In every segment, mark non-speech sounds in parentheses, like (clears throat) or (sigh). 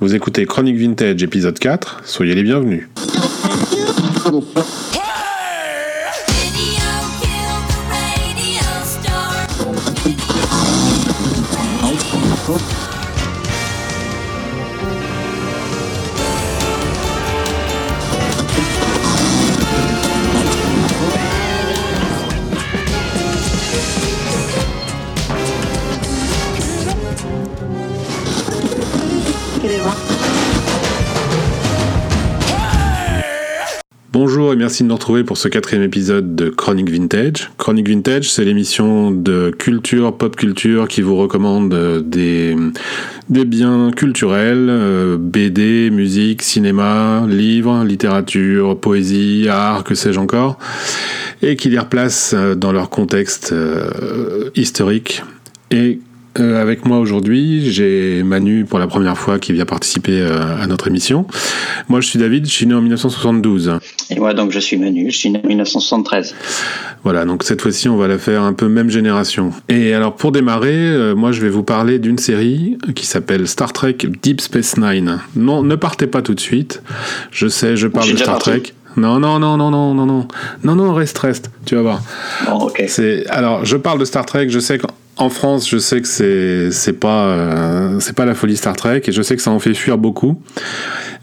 Vous écoutez Chronique Vintage épisode 4, soyez les bienvenus. De retrouver pour ce quatrième épisode de Chronique Vintage. Chronique Vintage, c'est l'émission de culture, pop culture qui vous recommande euh, des, des biens culturels, euh, BD, musique, cinéma, livres, littérature, poésie, art, que sais-je encore, et qui les replace euh, dans leur contexte historique et euh, avec moi aujourd'hui, j'ai Manu pour la première fois qui vient participer euh, à notre émission. Moi, je suis David, je suis né en 1972. Et moi, donc, je suis Manu, je suis né en 1973. Voilà, donc cette fois-ci, on va la faire un peu même génération. Et alors, pour démarrer, euh, moi, je vais vous parler d'une série qui s'appelle Star Trek Deep Space Nine. Non, ne partez pas tout de suite. Je sais, je parle de Star Trek. Non, non, non, non, non, non, non, non, non, reste, reste, tu vas voir. Bon, ok. C'est alors, je parle de Star Trek. Je sais qu'en en France, je sais que c'est euh, c'est pas la folie Star Trek et je sais que ça en fait fuir beaucoup.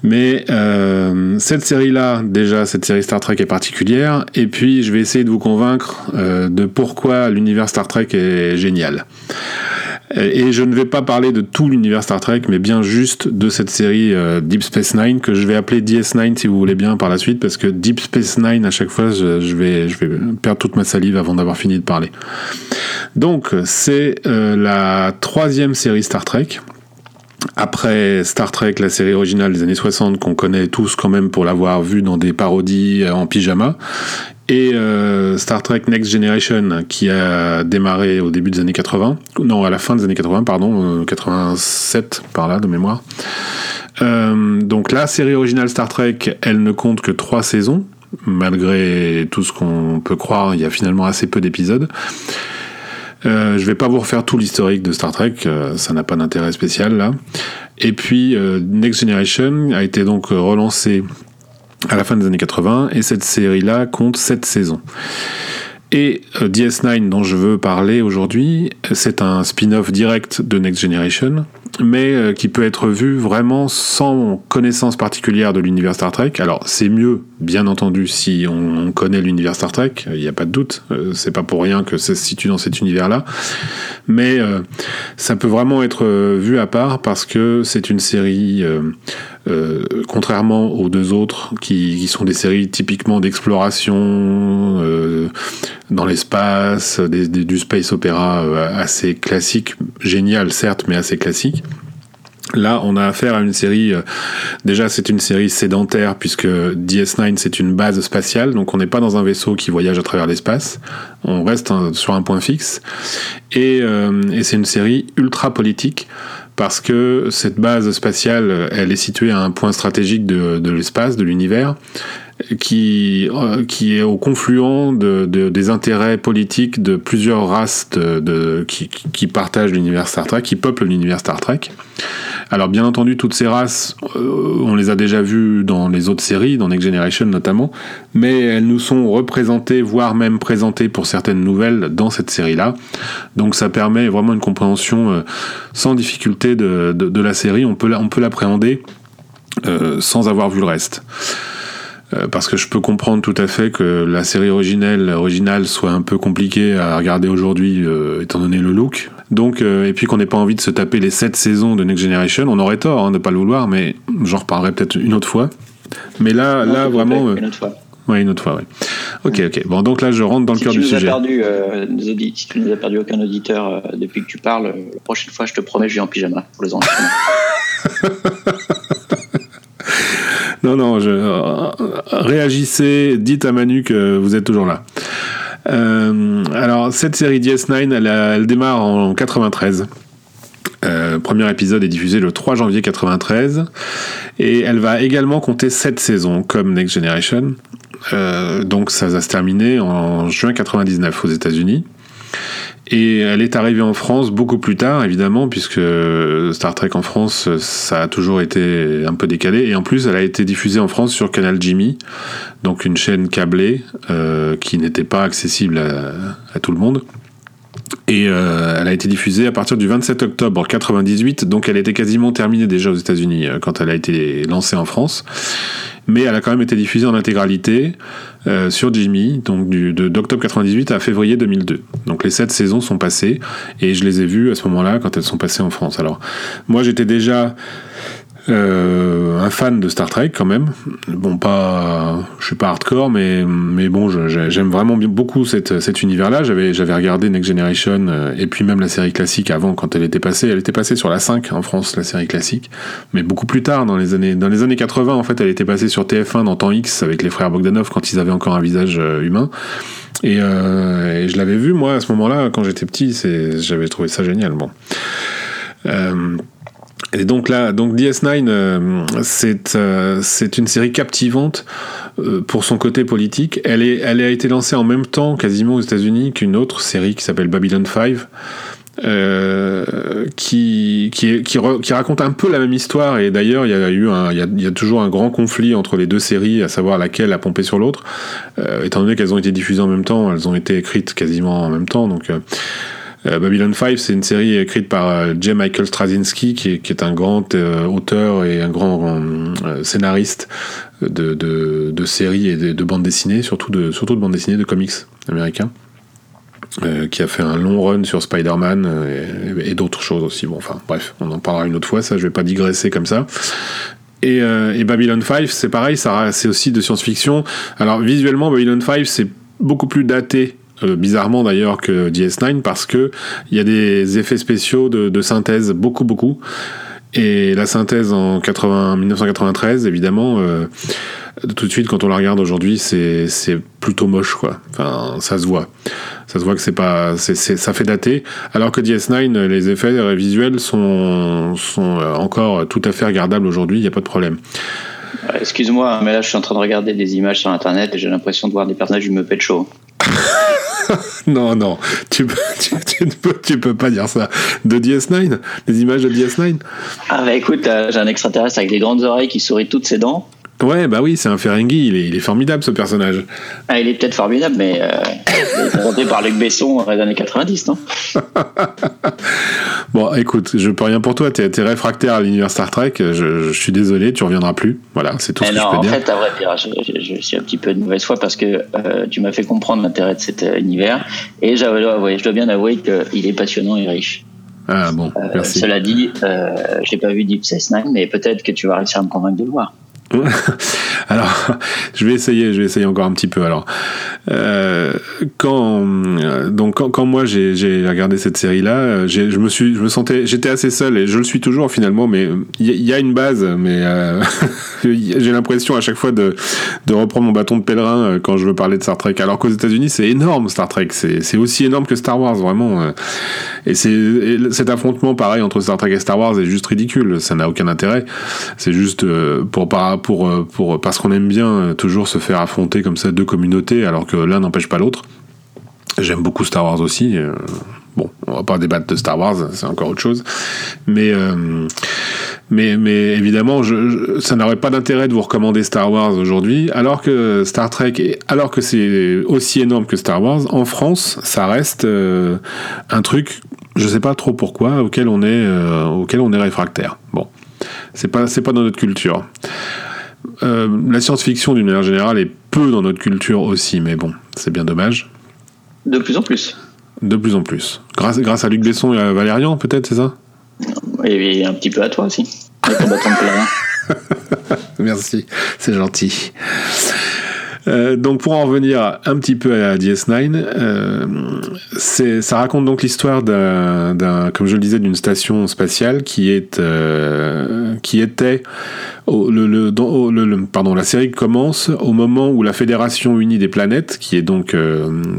Mais euh, cette série-là, déjà, cette série Star Trek est particulière. Et puis, je vais essayer de vous convaincre euh, de pourquoi l'univers Star Trek est génial. Et je ne vais pas parler de tout l'univers Star Trek, mais bien juste de cette série euh, Deep Space Nine que je vais appeler DS9 si vous voulez bien par la suite, parce que Deep Space Nine à chaque fois, je, vais, perdre toute ma salive avant d'avoir fini de parler. Donc c'est euh, la troisième série Star Trek. Après Star Trek, la série originale des années 60 qu'on connaît tous quand même pour l'avoir vu dans des parodies en pyjama, et euh, Star Trek Next Generation qui a démarré au début des années 80, non à la fin des années 80 pardon, 87 euh, par là de mémoire. Euh, donc la série originale Star Trek, elle ne compte que trois saisons, malgré tout ce qu'on peut croire, il y a finalement assez peu d'épisodes. Euh, je vais pas vous refaire tout l'historique de Star Trek, ça n'a pas d'intérêt spécial là. Et puis Next Generation a été donc relancé à la fin des années 80, et cette série-là compte 7 saisons. Et euh, DS9 dont je veux parler aujourd'hui, c'est un spin-off direct de Next Generation, mais euh, qui peut être vu vraiment sans connaissance particulière de l'univers Star Trek. Alors c'est mieux, bien entendu, si on, connaît l'univers Star Trek, il n'y a pas de doute, euh, c'est pas pour rien que ça se situe dans cet univers-là, mais ça peut vraiment être vu à part parce que c'est une série euh, contrairement aux deux autres, qui, sont des séries typiquement d'exploration euh, dans l'espace, du space opéra euh, assez classique, génial certes, mais assez classique. Là, on a affaire à une série. déjà, c'est une série sédentaire puisque DS9 c'est une base spatiale, donc on n'est pas dans un vaisseau qui voyage à travers l'espace. On reste sur un point fixe, et c'est une série ultra politique parce que cette base spatiale, elle est située à un point stratégique de, l'espace, de l'univers, qui, euh, qui est au confluent de, de, des intérêts politiques de plusieurs races qui, qui, partagent l'univers Star Trek, qui peuplent l'univers Star Trek. Alors bien entendu, toutes ces races, euh, on les a déjà vues dans les autres séries, dans Next Generation notamment, mais elles nous sont représentées, voire même présentées pour certaines nouvelles dans cette série-là. Donc ça permet vraiment une compréhension euh, sans difficulté de, de, la série. On peut, on peut l'appréhender sans avoir vu le reste. Euh, parce que je peux comprendre tout à fait que la série originelle, originale soit un peu compliquée à regarder aujourd'hui euh, étant donné le look. Donc, euh, et puis qu'on n'ait pas envie de se taper les 7 saisons de Next Generation, on aurait tort hein, de ne pas le vouloir, mais j'en reparlerai peut-être une autre fois. Mais là, là vraiment. une autre fois. Oui, une autre fois, oui. Ok, ok. Bon, donc là, je rentre dans le cœur du sujet. Perdu, si tu nous as perdu aucun auditeur depuis que tu parles, la prochaine fois, je te promets, je vais en pyjama pour les enregistrements. (laughs) Non, non, euh, réagissez, dites à Manu que vous êtes toujours là. Euh, alors, cette série DS9, elle, elle démarre en 93. Euh, premier épisode est diffusé le 3 janvier 93 et elle va également compter 7 saisons comme Next Generation. donc ça va se terminer en juin 99 aux États-Unis. Et elle est arrivée en France beaucoup plus tard, évidemment, puisque Star Trek en France, ça a toujours été un peu décalé. Et en plus, elle a été diffusée en France sur Canal Jimmy, donc une chaîne câblée euh, qui n'était pas accessible à, tout le monde. Et euh, elle a été diffusée à partir du 27 octobre 98, donc elle était quasiment terminée déjà aux États-Unis euh, quand elle a été lancée en France mais elle a quand même été diffusée en intégralité euh, sur Jimmy, donc d'octobre 98 à février 2002. Donc les sept saisons sont passées et je les ai vues à ce moment-là quand elles sont passées en France. Alors moi j'étais déjà euh, un fan de Star Trek quand même. Bon, pas, je suis pas hardcore, mais mais bon, j'aime vraiment beaucoup cet univers-là. J'avais regardé Next Generation euh, et puis même la série classique avant quand elle était passée. Elle était passée sur la 5 en France, la série classique, mais beaucoup plus tard dans les années dans les années 80 en fait, elle était passée sur TF1 dans Temps X avec les frères Bogdanov quand ils avaient encore un visage euh, humain. Et, et je l'avais vu moi à ce moment-là quand j'étais petit. J'avais trouvé ça génial. Bon. Euh, et donc là, donc DS9, euh, c'est euh, c'est une série captivante euh, pour son côté politique. Elle, est, elle a été lancée en même temps, quasiment aux États-Unis, qu'une autre série qui s'appelle Babylon 5. qui, qui, raconte un peu la même histoire et d'ailleurs il y a eu y a, toujours un grand conflit entre les deux séries à savoir laquelle a pompé sur l'autre étant donné qu'elles ont été diffusées en même temps elles ont été écrites quasiment en même temps donc Babylon 5, c'est une série écrite par euh, J. Michael Straczynski, qui est, un grand euh, auteur et un grand scénariste de, séries et de, bandes dessinées, surtout de, surtout de bandes dessinées de comics américains. qui a fait un long run sur Spider-Man et, d'autres choses aussi. Bon, enfin, bref, on en parlera une autre fois, ça, je vais pas digresser comme ça. Et, et Babylon 5, c'est pareil, c'est aussi de science-fiction. Alors, visuellement, Babylon 5, c'est beaucoup plus daté euh, bizarrement d'ailleurs que DS9 parce que il y a des effets spéciaux de, synthèse beaucoup beaucoup. Et la synthèse en 80, 1993 évidemment euh, tout de suite quand on la regarde aujourd'hui c'est plutôt moche quoi. Enfin ça se voit. Ça se voit que c'est pas c'est ça fait dater. Alors que DS9 les effets visuels sont sont euh, encore tout à fait regardables aujourd'hui il n'y a pas de problème. Excuse-moi, mais là je suis en train de regarder des images sur internet et j'ai l'impression de voir des personnages du Muppet Show. (laughs) (laughs) non, non, tu peux, (laughs) tu, peux, tu peux pas dire ça. De DS9 Des images de DS9 Ah bah écoute, euh, j'ai un extraterrestre avec des grandes oreilles qui sourit toutes ses dents. Ouais, bah oui, c'est un Ferengi, il est, il est, formidable ce personnage. Ah, il est peut-être formidable, mais euh, est par Luc Besson dans les années 90, non? (laughs) Bon, écoute, je peux rien pour toi, t'es es réfractaire à l'univers Star Trek, je, je, suis désolé, tu reviendras plus. Voilà, c'est tout ce que je peux en dire. En fait, à vrai dire, je, je, suis un petit peu de mauvaise foi parce que euh, tu m'as fait comprendre l'intérêt de cet euh, univers et je dois bien avouer qu'il est passionnant et riche. Ah bon, euh, merci. cela dit, euh, j'ai pas vu Deep Space Nine, mais peut-être que tu vas réussir à me convaincre de le voir. (laughs) alors, je vais essayer, je vais essayer encore un petit peu. Alors, euh, quand euh, donc quand, quand moi j'ai regardé cette série-là, euh, je me suis, je me sentais, j'étais assez seul et je le suis toujours finalement, mais il y, a une base, mais euh, (laughs) j'ai l'impression à chaque fois de, de reprendre mon bâton de pèlerin euh, quand je veux parler de Star Trek. Alors qu'aux États-Unis, c'est énorme Star Trek, c'est aussi énorme que Star Wars vraiment. Et c'est cet affrontement pareil entre Star Trek et Star Wars est juste ridicule, ça n'a aucun intérêt. C'est juste pour pour pour parce qu'on aime bien toujours se faire affronter comme ça deux communautés alors que l'un n'empêche pas l'autre. J'aime beaucoup Star Wars aussi. Euh, bon, on va pas débattre de Star Wars, c'est encore autre chose. Mais, euh, mais, mais évidemment, ça n'aurait pas d'intérêt de vous recommander Star Wars aujourd'hui, alors que Star Trek, alors que c'est aussi énorme que Star Wars, en France, ça reste euh, un truc, je sais pas trop pourquoi, auquel on est, auquel on est réfractaire. Bon, c'est pas, c'est pas dans notre culture. La science-fiction, d'une manière générale, est peu dans notre culture aussi, mais bon, c'est bien dommage. De plus en plus. De plus en plus. Grâce, grâce à Luc Besson et à Valérian, peut-être, c'est ça? Et un petit peu à toi aussi. (laughs) Merci, c'est gentil. Euh, donc pour en revenir un petit peu à DS9, euh, ça raconte donc l'histoire d'un, comme je le disais, d'une station spatiale qui est, euh, qui était, la série commence au moment où la Fédération unie des planètes, qui est donc,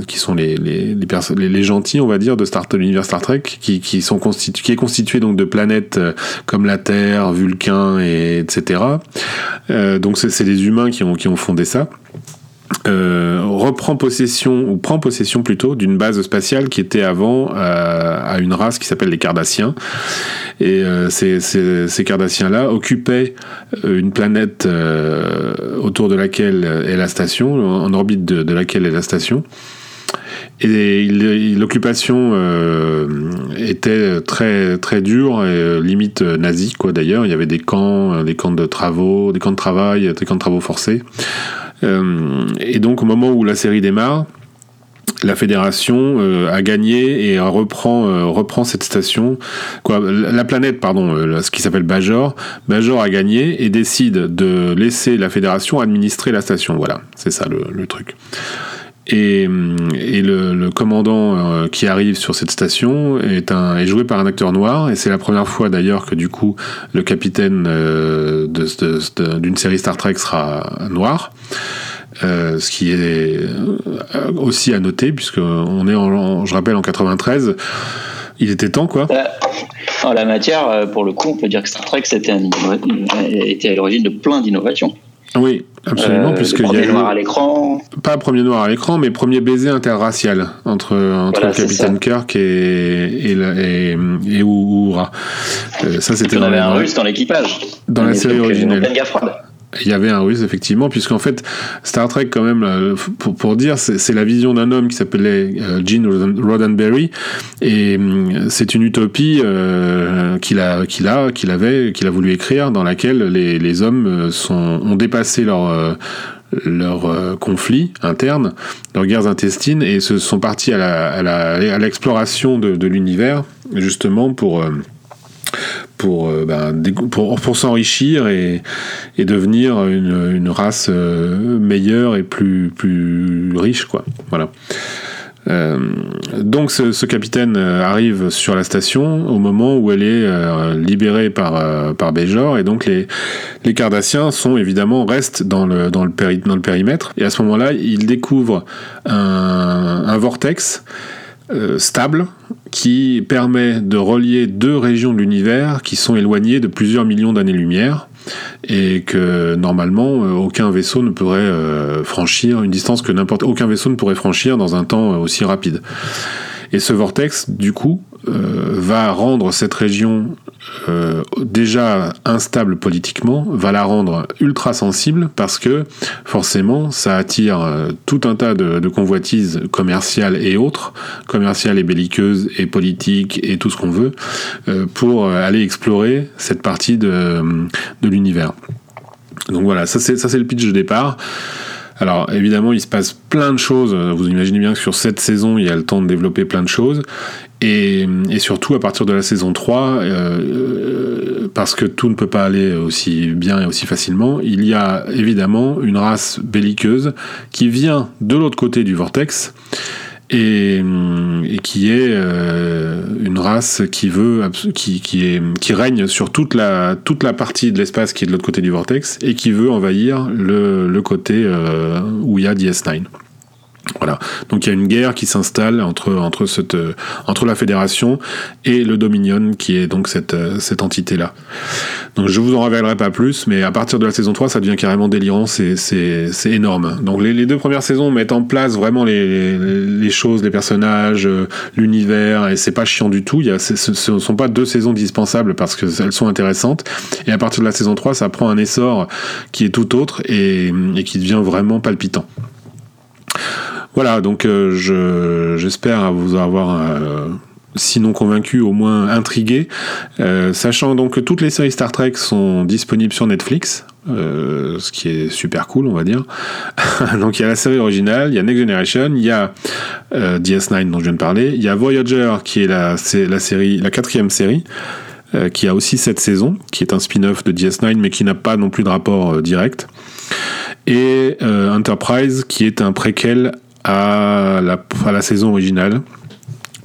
qui sont les les, les, gentils, on va dire, de Star, l'univers Star Trek, qui, qui sont qui est constitué donc de planètes comme la Terre, Vulcain et etc. donc c'est, c'est les humains qui ont qui ont fondé ça. Reprend possession, ou prend possession plutôt, d'une base spatiale qui était avant à une race qui s'appelle les Cardassiens. Et ces, ces, Cardassiens-là occupaient une planète autour de laquelle est la station, en orbite de laquelle est la station. Et l'occupation euh, était très très dure et euh, limite nazie quoi d'ailleurs. Il y avait des camps, euh, des camps de travaux, des camps de travail, des camps de travaux forcés. Et donc au moment où la série démarre, la fédération a gagné et reprend reprend cette station. La planète pardon ce qui s'appelle Bajor. Bajor a gagné et décide de laisser la fédération administrer la station. Voilà c'est ça le, truc. Et, le, commandant euh, qui arrive sur cette station est, joué par un acteur noir, et c'est la première fois d'ailleurs que du coup le capitaine euh, d'une série Star Trek sera noir. Euh, ce qui est euh, aussi à noter, puisque on est en, je rappelle en 93, il était temps quoi. En la matière, pour le coup, on peut dire que Star Trek c'était un, était à l'origine de plein d'innovations. Oui, absolument, euh, puisque premier y a noir à l'écran. Pas premier noir à l'écran, mais premier baiser interracial entre entre le capitaine Kirk et et, et, et Uhura. Euh, ça c'était. On avait un russe dans l'équipage. Dans la série originale. Il y avait un russe, effectivement, puisqu'en fait, Star Trek, quand même, euh, pour, pour dire, c'est la vision d'un homme qui s'appelait euh, Gene Roddenberry, et hum, c'est une utopie euh, qu'il a, qu'il a, qu'il avait, qu'il a voulu écrire, dans laquelle les, les hommes sont, ont dépassé leur leurs conflits internes, leurs guerres intestines, et se sont partis à l'exploration la, à de, de l'univers, justement pour pour, euh, ben, pour, pour s'enrichir et, devenir une, une race euh, meilleure et plus, plus riche. Quoi. Voilà. Euh, donc ce, capitaine arrive sur la station au moment où elle est libérée par, par Bejor et donc les, les Cardassiens sont évidemment restent dans le, dans le, péri, dans le périmètre et à ce moment-là ils découvrent un vortex euh, stable qui permet de relier deux régions de l'univers qui sont éloignées de plusieurs millions d'années-lumière et que normalement euh, aucun vaisseau ne pourrait euh, franchir une distance que n'importe aucun vaisseau ne pourrait franchir dans un temps aussi rapide. Et ce vortex, du coup, va rendre cette région euh, déjà instable politiquement, va la rendre ultra sensible parce que forcément ça attire euh, tout un tas de, convoitises commerciales et autres, commerciales et belliqueuses et politiques et tout ce qu'on veut, pour aller explorer cette partie de, l'univers. Donc voilà, ça c'est le pitch de départ. Alors évidemment, il se passe plein de choses. Vous imaginez bien que sur cette saison, il y a le temps de développer plein de choses. Et, surtout à partir de la saison 3, euh, euh, parce que tout ne peut pas aller aussi bien et aussi facilement, il y a évidemment une race belliqueuse qui vient de l'autre côté du vortex et, et qui est euh, une race qui veut qui, qui, est, qui règne sur toute la, toute la partie de l'espace qui est de l'autre côté du vortex et qui veut envahir le, le côté euh, où il y a DS9. Voilà. Donc il y a une guerre qui s'installe entre, entre, cette, entre la fédération et le Dominion, qui est donc cette, cette entité-là. Donc je vous en révélerai pas plus, mais à partir de la saison 3, ça devient carrément délirant, c'est, c'est, c'est énorme. Donc les, deux premières saisons mettent en place vraiment les, les choses, les personnages, euh, l'univers, et c'est pas chiant du tout. Il y a, ce ne sont pas deux saisons dispensables parce qu'elles sont intéressantes. Et à partir de la saison 3, ça prend un essor qui est tout autre et, et qui devient vraiment palpitant. Voilà, donc euh, j'espère vous avoir euh, sinon convaincu, au moins intrigué. Euh, sachant donc que toutes les séries Star Trek sont disponibles sur Netflix, ce qui est super cool, on va dire. (laughs) donc il y a la série originale, il y a Next Generation, il y a euh, DS9 dont je viens de parler, il y a Voyager qui est la, la quatrième série. qui a aussi cette saison, qui est un spin-off de DS9, mais qui n'a pas non plus de rapport direct. Et Enterprise, qui est un préquel à la, à la saison originale,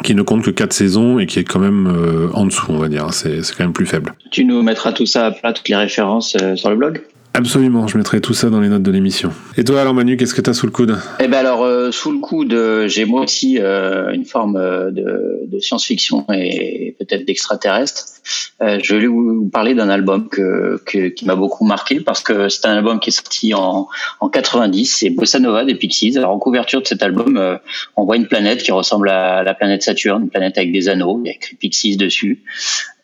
qui ne compte que 4 saisons et qui est quand même euh, en dessous, on va dire. C'est quand même plus faible. Tu nous mettras tout ça à plat, toutes les références euh, sur le blog? Absolument, je mettrai tout ça dans les notes de l'émission. Et toi alors Manu, qu'est-ce que tu as sous le coude? Eh ben alors euh, sous le coude, euh, j'ai moi aussi euh, une forme de, de science-fiction et peut-être d'extraterrestre. je vais vous parler d'un album que, que, qui m'a beaucoup marqué parce que c'est un album qui est sorti en, en 90, c'est Bossa Nova des Pixies. Alors en couverture de cet album, on voit une planète qui ressemble à la planète Saturne, une planète avec des anneaux, il y a écrit Pixies dessus.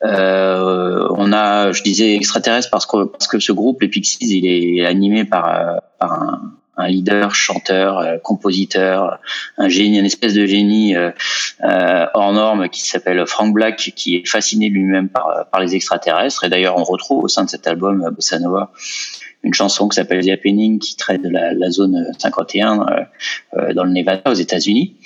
Euh, on a, je disais extraterrestre parce que parce que ce groupe, les Pixies, il est animé par, euh, par un, un leader, chanteur, euh, compositeur, un génie, une espèce de génie euh, hors norme qui s'appelle Frank Black, qui est fasciné lui-même par, par les extraterrestres. Et d'ailleurs, on retrouve au sein de cet album Bossa Nova une chanson qui s'appelle The Happening, qui traite de la, la zone 51 euh, dans le Nevada aux États-Unis.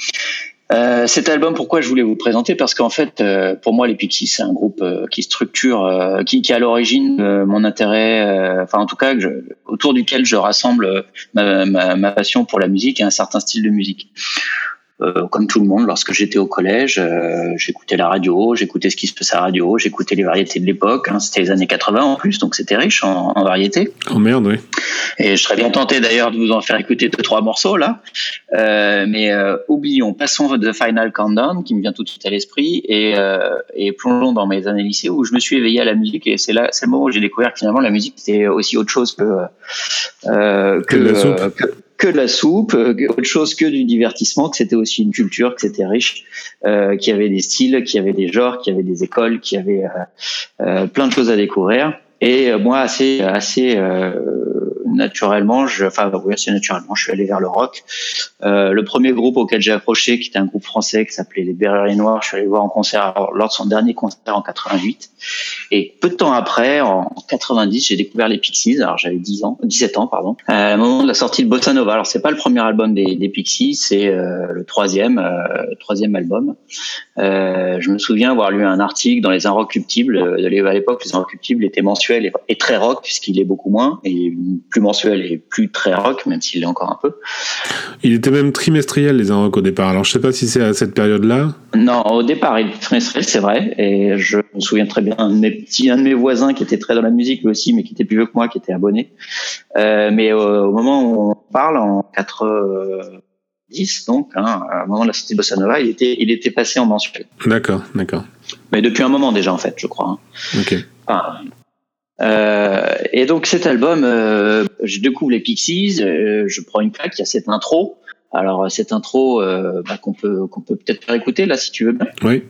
Euh, cet album, pourquoi je voulais vous présenter? Parce qu'en fait, euh, pour moi, les Pixies, c'est un groupe euh, qui structure, qui, qui, est à l'origine mon intérêt, enfin en tout cas, autour duquel je rassemble ma, passion pour la musique et un certain style de musique. Euh, comme tout le monde, lorsque j'étais au collège, euh, j'écoutais la radio, j'écoutais ce qui se passait à la radio, j'écoutais les variétés de l'époque. Hein, c'était les années 80 en plus, donc c'était riche en, en variétés. Oh merde, oui. Et je serais bien tenté d'ailleurs de vous en faire écouter deux trois morceaux là. Euh, mais oublions, passons The Final Countdown qui me vient tout de suite à l'esprit et, et plongeons dans mes années lycée où je me suis éveillé à la musique et c'est là, c'est le moment où j'ai découvert que finalement la musique c'était aussi autre chose que que, que, que de la soupe, euh, autre chose que du divertissement, que c'était aussi une culture, que c'était riche, euh, qu'il y avait des styles, qu'il y avait des genres, qu'il y avait des écoles, qu'il y avait euh, euh plein de choses à découvrir. Et euh, moi, assez, assez naturellement, je, enfin oui, naturellement, je suis allé vers le rock. Euh, le premier groupe auquel j'ai approché, qui était un groupe français qui s'appelait les Berreriers Noirs, je suis allé voir en concert lors de son dernier concert en 88. Et peu de temps après, en 90, j'ai découvert les Pixies. Alors j'avais 10 ans, 17 ans pardon. À moment de la sortie de Bossa Nova. Alors c'est pas le premier album des, Pixies, c'est euh, le troisième, euh, album. Euh, je me souviens avoir lu un article dans les Inrecuptibles. Euh, à l'époque, les Inrecuptibles étaient mensuels et, très rock, puisqu'il est beaucoup moins et mensuel et plus très rock, même s'il l'est encore un peu. Il était même trimestriel, les Inrock, au départ. Alors, je sais pas si c'est à cette période-là. Non, au départ, il était trimestriel, c'est vrai. Et je me souviens très bien d'un de mes petits, un de mes voisins qui était très dans la musique, lui aussi, mais qui était plus vieux que moi, qui était abonné. Euh, mais au moment où on parle, en 90, donc, hein, au moment de la sortie de Bossa Nova, il était, il était passé en mensuel. D'accord, d'accord. Mais depuis un moment déjà, en fait, je crois. Hein. Ok. Enfin, euh, et donc cet album, euh, je découvre les Pixies, euh, je prends une claque, il y a cette intro. Alors cette intro euh, bah, qu'on peut qu'on peut peut-être faire écouter là si tu veux bien. Oui.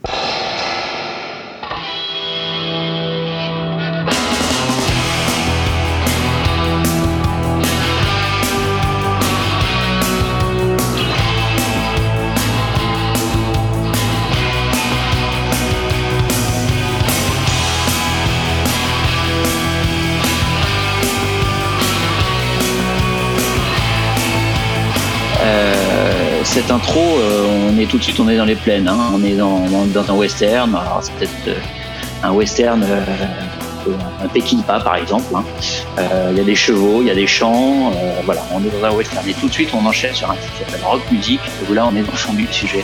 Euh, on est tout de suite, on est dans les plaines. Hein. On est dans, dans, un western. Alors c'est peut-être euh, un western, euh, un Peckinpah par exemple. Hein. Il y a des chevaux, il y a des champs. voilà, on est dans un western. Et tout de suite, on enchaîne sur un titre qui s'appelle rock music. Où là, on est dans le fond du sujet.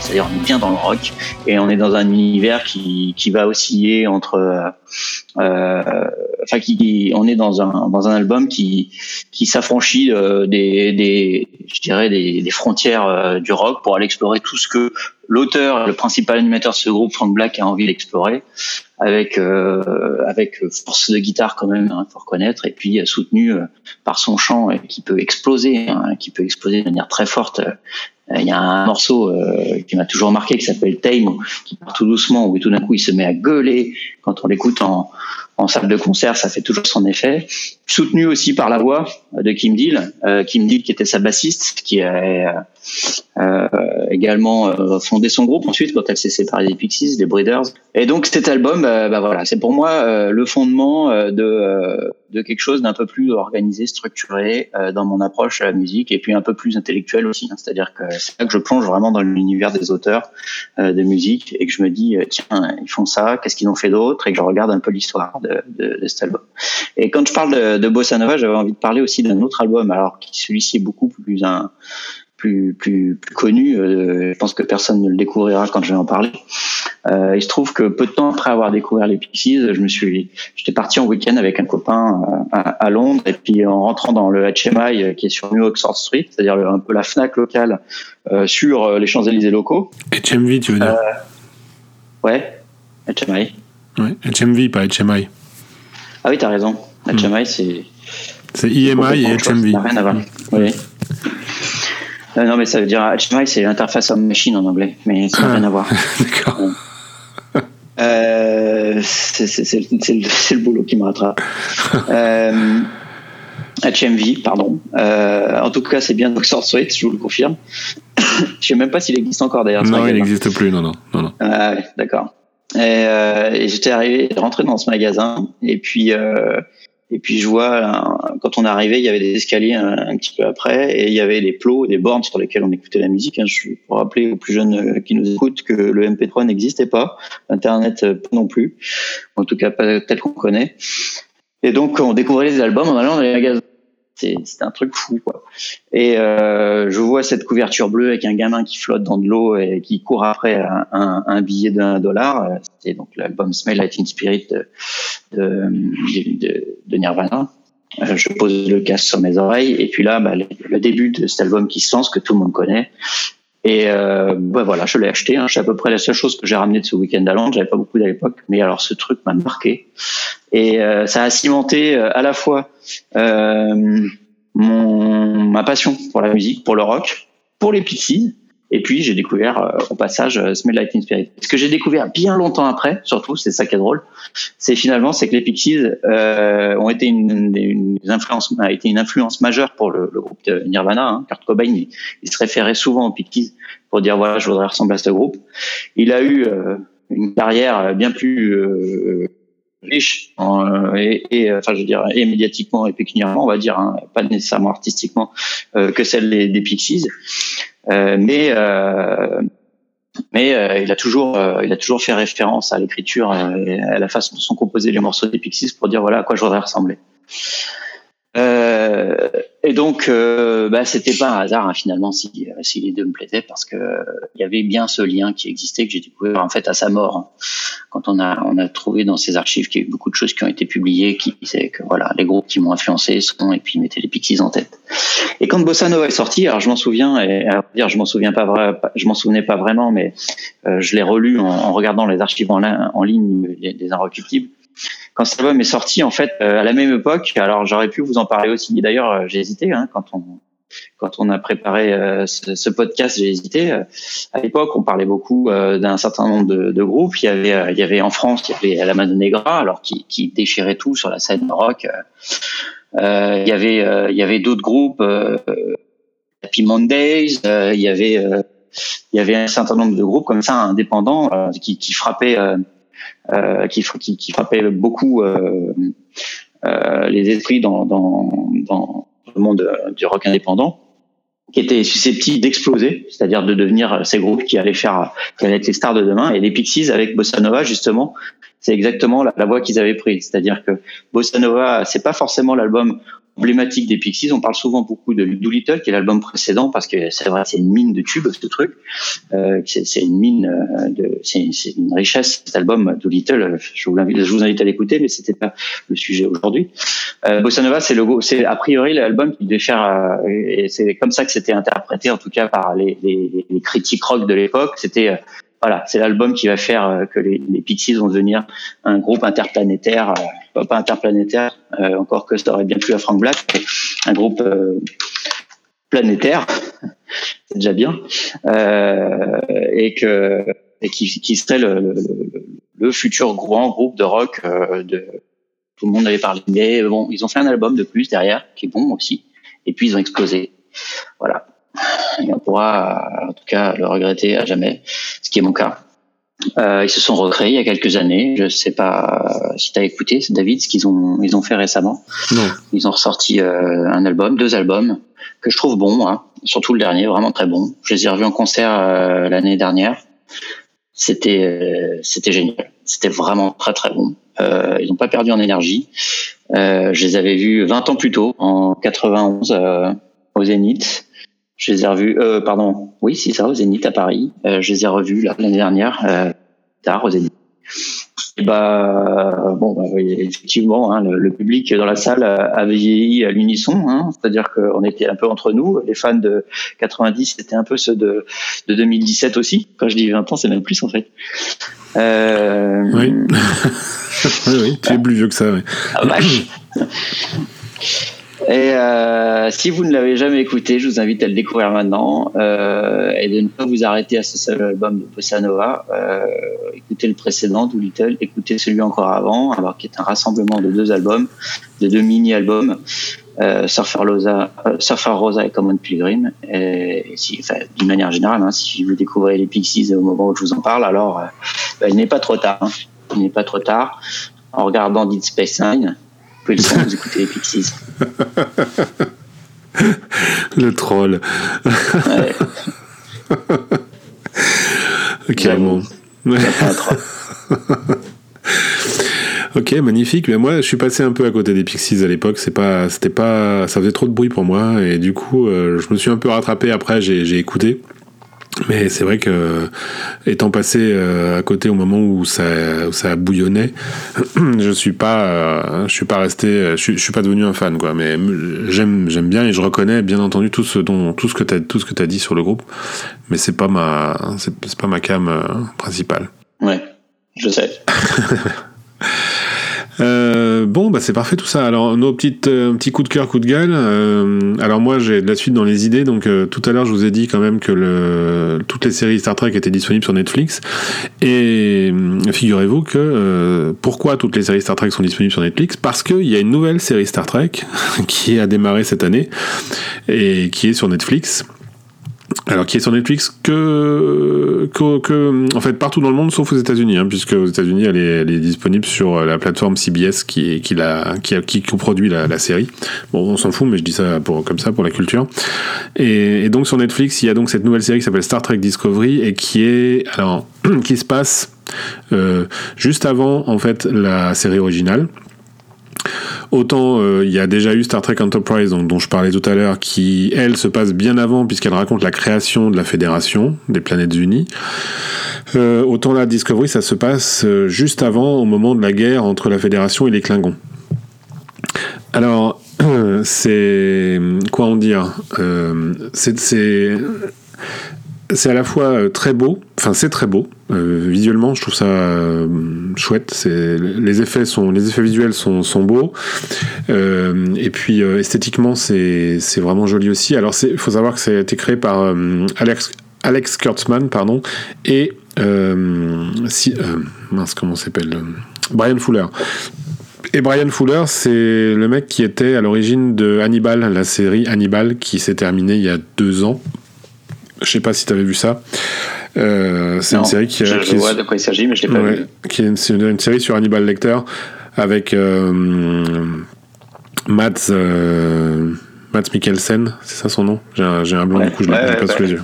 C'est-à-dire, on est bien dans le rock et on est dans un univers qui, qui va osciller entre euh, enfin qui, on est dans un dans un album qui qui s'affranchit euh, des, des je dirais des, des frontières euh, du rock pour aller explorer tout ce que l'auteur, le principal animateur de ce groupe, Frank Black, a envie d'explorer avec euh, avec force de guitare quand même, hein, faut reconnaître, et puis soutenu par son chant qui peut exploser, hein, qui peut exploser de manière très forte. Il y a un morceau euh, qui m'a toujours marqué qui s'appelle Tame, qui part tout doucement, où tout d'un coup il se met à gueuler quand on l'écoute en, en salle de concert, ça fait toujours son effet. Soutenu aussi par la voix de Kim Deal, euh, Kim Deal qui était sa bassiste, qui a euh, euh également euh, fondé son groupe ensuite quand elle s'est séparée des Pixies, des Breeders. Et donc cet album, bah voilà, c'est pour moi le fondement de, de quelque chose d'un peu plus organisé, structuré dans mon approche à la musique et puis un peu plus intellectuel aussi. Hein. C'est-à-dire que c'est là que je plonge vraiment dans l'univers des auteurs de musique et que je me dis tiens ils font ça, qu'est-ce qu'ils ont fait d'autre? Et que je regarde un peu l'histoire de, cet album. Et quand je parle de, de Bossa Nova, j'avais envie de parler aussi d'un autre album, alors qui celui-ci est beaucoup plus un plus plus, plus connu. Euh, je pense que personne ne le découvrira quand je vais en parler. il se trouve que peu de temps après avoir découvert les Pixies, je me suis, j'étais parti en week-end avec un copain à, Londres et puis en rentrant dans le HMI qui est sur New Oxford Street, c'est-à-dire un peu la Fnac locale sur les Champs-Élysées locaux. HMV, tu veux dire? Ouais, HMI. Ouais, HMV, pas HMI. Ah oui, t'as raison. HMI, c'est. C'est IMI et HMV. Ça n'a rien à voir. Oui. Euh, non, mais ça veut dire HMI, c'est l'interface homme-machine en anglais, mais ça n'a rien à voir. (laughs) D'accord. Euh, c'est le, boulot qui me rattrape. (laughs) euh, HMV, pardon. Euh, en tout cas, c'est bien Oxford Street, je vous le confirme. (coughs) je sais même pas s'il existe encore d'ailleurs. Non, il n'existe plus, non, non. non, non. Ah, d'accord. Et, euh, et j'étais arrivé, rentré dans ce magasin, et puis euh, et puis je vois, quand on est arrivé, il y avait des escaliers un, petit peu après, et il y avait des plots, des bornes sur lesquelles on écoutait la musique. Hein. Je pour rappeler aux plus jeunes euh, qui nous écoutent que le MP3 n'existait pas, Internet euh, non plus, en tout cas pas tel qu'on connaît. Et donc on découvrait les albums en allant dans les magasins c'était un truc fou quoi. Et euh, je vois cette couverture bleue avec un gamin qui flotte dans de l'eau et qui court après un, un, billet d'un dollar. C'était donc l'album Smell Like Teen Spirit de, de, de, Nirvana. Euh, je pose le casque sur mes oreilles et puis là, bah, le, début de cet album qui se lance que tout le monde connaît. Et euh, bah voilà, je l'ai acheté. Hein. C'est à peu près la seule chose que j'ai ramené de ce week-end à Londres. J'avais pas beaucoup à l'époque, mais alors ce truc m'a marqué. Et euh, ça a cimenté euh, à la fois euh, mon, ma passion pour la musique, pour le rock, pour les Pixies, et puis j'ai découvert euh, au passage euh, Smell Teen Spirit. Ce que j'ai découvert bien longtemps après, surtout, c'est ça qui est drôle, c'est finalement c'est que les Pixies euh, ont été une, une, influence, a été une influence majeure pour le, le groupe de Nirvana. Hein. Kurt Cobain, il, se référait souvent aux Pixies pour dire voilà, je voudrais ressembler à ce groupe. Il a eu euh, une carrière bien plus euh, riche et, et, enfin je veux dire et médiatiquement et pécuniairement on va dire hein, pas nécessairement artistiquement que celle des, des Pixies euh, mais euh, mais euh, il a toujours il a toujours fait référence à l'écriture et à la façon dont sont composés les morceaux des Pixies pour dire voilà à quoi je voudrais ressembler. Euh, et donc, euh, bah, c'était pas un hasard hein, finalement si, si les deux me plaisaient parce que il y avait bien ce lien qui existait que j'ai découvert en fait à sa mort. Hein. Quand on a on a trouvé dans ses archives qu'il y a eu beaucoup de choses qui ont été publiées qui disaient que voilà les groupes qui m'ont influencé sont et puis mettaient les Pixies en tête. Et quand Bossa Nova est sorti, alors je m'en souviens et à dire je m'en souviens pas vrai, je m'en souvenais pas vraiment, mais euh, je l'ai relu en, en, regardant les archives en, ligne des, des quand cet album est sorti, en fait, euh, à la même époque, alors j'aurais pu vous en parler aussi. D'ailleurs, euh, j'ai hésité hein, quand on quand on a préparé euh, ce, podcast, j'ai hésité. À l'époque, on parlait beaucoup d'un certain nombre de, groupes. Il y avait, il y avait en France, il y avait la Negra, alors qui, déchirait tout sur la scène rock. Il y avait, il y avait d'autres groupes, Happy Mondays. il y avait, il y avait un certain nombre de groupes comme ça indépendants qui, frappaient qui, qui, qui, frappait beaucoup euh, euh, les esprits dans, dans, dans le monde du rock indépendant qui étaient susceptibles d'exploser, c'est-à-dire de devenir ces groupes qui allaient faire, qui allaient être les stars de demain. Et les Pixies avec Bossa Nova, justement, c'est exactement la, la voie qu'ils avaient prise. C'est-à-dire que Bossa Nova, c'est pas forcément l'album emblématique des Pixies. On parle souvent beaucoup de Doolittle, qui est l'album précédent, parce que c'est vrai, c'est une mine de tubes, ce truc. Euh, c'est une mine euh, de, c'est une richesse, cet album Doolittle. Je vous invite, je vous invite à l'écouter, mais c'était pas le sujet aujourd'hui. Euh, Bossa Nova, c'est le, c'est a priori l'album qui devait faire, euh, et c'est comme ça que c'était interprété, en tout cas par les, les, les critiques rock de l'époque. C'était euh, voilà, c'est l'album qui va faire euh, que les, les, Pixies vont devenir un groupe interplanétaire, euh, pas interplanétaire, euh, encore que ça aurait bien plu à Frank Black, un groupe planétaire, (laughs) c'est déjà bien, et que et qui, qui serait le, le, le, futur grand groupe de rock de tout le monde avait parlé. Mais bon, ils ont fait un album de plus derrière qui est bon aussi, et puis ils ont explosé. Voilà et on pourra en tout cas le regretter à jamais, ce qui est mon cas. Euh, ils se sont recréés il y a quelques années. Je sais pas si tu as écouté, David, ce qu'ils ont ils ont fait récemment. Non. Ils ont ressorti euh, un album, deux albums que je trouve bons, hein. surtout le dernier, vraiment très bon. Je les ai revus en concert euh, l'année dernière. C'était euh, c'était génial. C'était vraiment très très bon. Euh, ils n'ont pas perdu en énergie. je les avais vus 20 ans plus tôt, en 91, au Zénith. Je les ai revus, euh, pardon, oui, c'est ça, au Zénith à Paris. Euh, je les ai revus l'année dernière. Euh, tard éditions. Et bah, bon, bah, effectivement, hein, le, public dans la salle avait vieilli à l'unisson, hein, c'est-à-dire qu'on était un peu entre nous. Les fans de 90 c'était un peu ceux de, de 2017 aussi. Quand je dis 20 ans, c'est même plus en fait. Euh... (laughs) Oui. oui, tu es plus vieux que ça. Oui. Ah, (coughs) et euh, si vous ne l'avez jamais écouté, je vous invite à le découvrir maintenant euh, et de ne pas vous arrêter à ce seul album de Bossa Nova. Euh, écoutez le précédent, Do Little, écoutez celui encore avant, alors qui est un rassemblement de deux albums, de deux mini-albums, euh, Surfer, euh, Surfer Rosa et Common Pilgrim. Et, si, enfin, d'une manière générale, hein, si vous découvrez les Pixies au moment où je vous en parle, alors ben, il n'est pas trop tard. Hein. Il n'est pas trop tard. En regardant Dead Space Nine, le son, vous écoutez les Pixies. (laughs) le troll. Ouais. (laughs) ok, magnifique. Mais moi, je suis passé un peu à côté des Pixies à l'époque. C'est pas, c'était pas, ça faisait trop de bruit pour moi. Et du coup, euh, je me suis un peu rattrapé. Après, j'ai écouté. Mais c'est vrai que, étant passé euh, à côté au moment où ça, où ça bouillonnait, (clears throat) je suis pas, euh, je suis pas resté, je, suis pas devenu un fan quoi. Mais j'aime, j'aime bien et je reconnais bien entendu tout ce dont, tout ce que t'as, tout ce que as dit sur le groupe. Mais c'est pas ma, c'est, pas ma cam euh, principale. Ouais, je sais. (laughs) Euh, bon, bah c'est parfait tout ça. Alors, nos petites, euh, petit coup de cœur, coup de gueule. Euh, alors moi, j'ai de la suite dans les idées. Donc, tout à l'heure, je vous ai dit quand même que le, toutes les séries Star Trek étaient disponibles sur Netflix. Et figurez-vous que pourquoi toutes les séries Star Trek sont disponibles sur Netflix? Parce qu'il y a une nouvelle série Star Trek (laughs) qui a démarré cette année et qui est sur Netflix alors qui est sur Netflix que, que, en fait partout dans le monde sauf aux États-Unis hein, puisque aux États-Unis elle, elle est, disponible sur la plateforme CBS qui qui la qui, a, qui coproduit la, la, série. Bon on s'en fout mais je dis ça pour comme ça pour la culture. Et, et donc sur Netflix il y a donc cette nouvelle série qui s'appelle Star Trek Discovery et qui est alors (clears throat) qui se passe euh, juste avant en fait la série originale Autant euh, il y a déjà eu Star Trek Enterprise dont, je parlais tout à l'heure, qui elle se passe bien avant puisqu'elle raconte la création de la Fédération des planètes unies. Euh, autant la Discovery ça se passe euh, juste avant, au moment de la guerre entre la Fédération et les Klingons. Alors (clears throat) c'est quoi en dire? C'est c'est à la fois euh, très beau, enfin c'est très beau euh, visuellement, je trouve ça euh, chouette. Les effets sont, les effets visuels sont, sont beaux, et puis esthétiquement c'est c'est vraiment joli aussi. Alors il faut savoir que ça a été créé par Alex Alex Kurtzman, pardon, et si, mince comment s'appelle Brian Fuller. Et Brian Fuller, c'est le mec qui était à l'origine de Hannibal, la série Hannibal, qui s'est terminée il y a deux ans. Je sais pas si tu avais vu ça. Euh, c'est une série qui. Je, qui vois de quoi il s'agit, mais je l'ai pas vu. Qui est une, série sur Hannibal Lecter avec euh, Matt, euh, Matt Mikkelsen, c'est ça son nom? J'ai un, blanc du coup, je l'ai pas sous les yeux.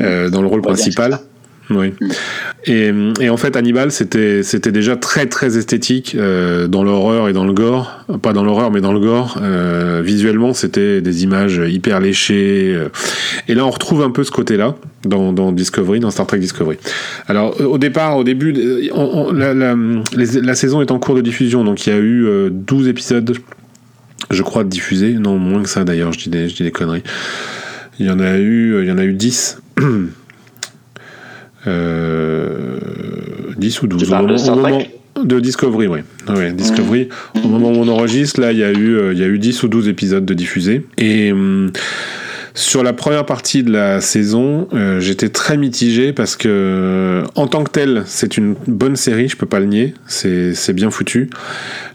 Euh, dans le rôle principal. Oui. Et, en fait, Hannibal, c'était déjà très très esthétique euh, dans l'horreur et dans le gore. Pas dans l'horreur, mais dans le gore. Euh, visuellement, c'était des images hyper léchées. Euh. Et là, on retrouve un peu ce côté-là dans, Discovery, dans Star Trek Discovery. Alors, au départ, au début, la, saison est en cours de diffusion, donc il y a eu 12 épisodes, je crois, diffusés. Non, moins que ça d'ailleurs, je dis des, je dis des conneries. Il y en a eu, il y en a eu 10. (clears throat) 10 euh, ou 12. Au moment, de Discovery, oui. Ouais, Discovery. Au moment où on enregistre, là, il y, a eu, euh, il y a eu 10 ou 12 épisodes de diffusés. Et. Hum, sur la première partie de la saison, euh, j'étais très mitigé parce que, en tant que tel, c'est une bonne série, je peux pas le nier, c'est bien foutu.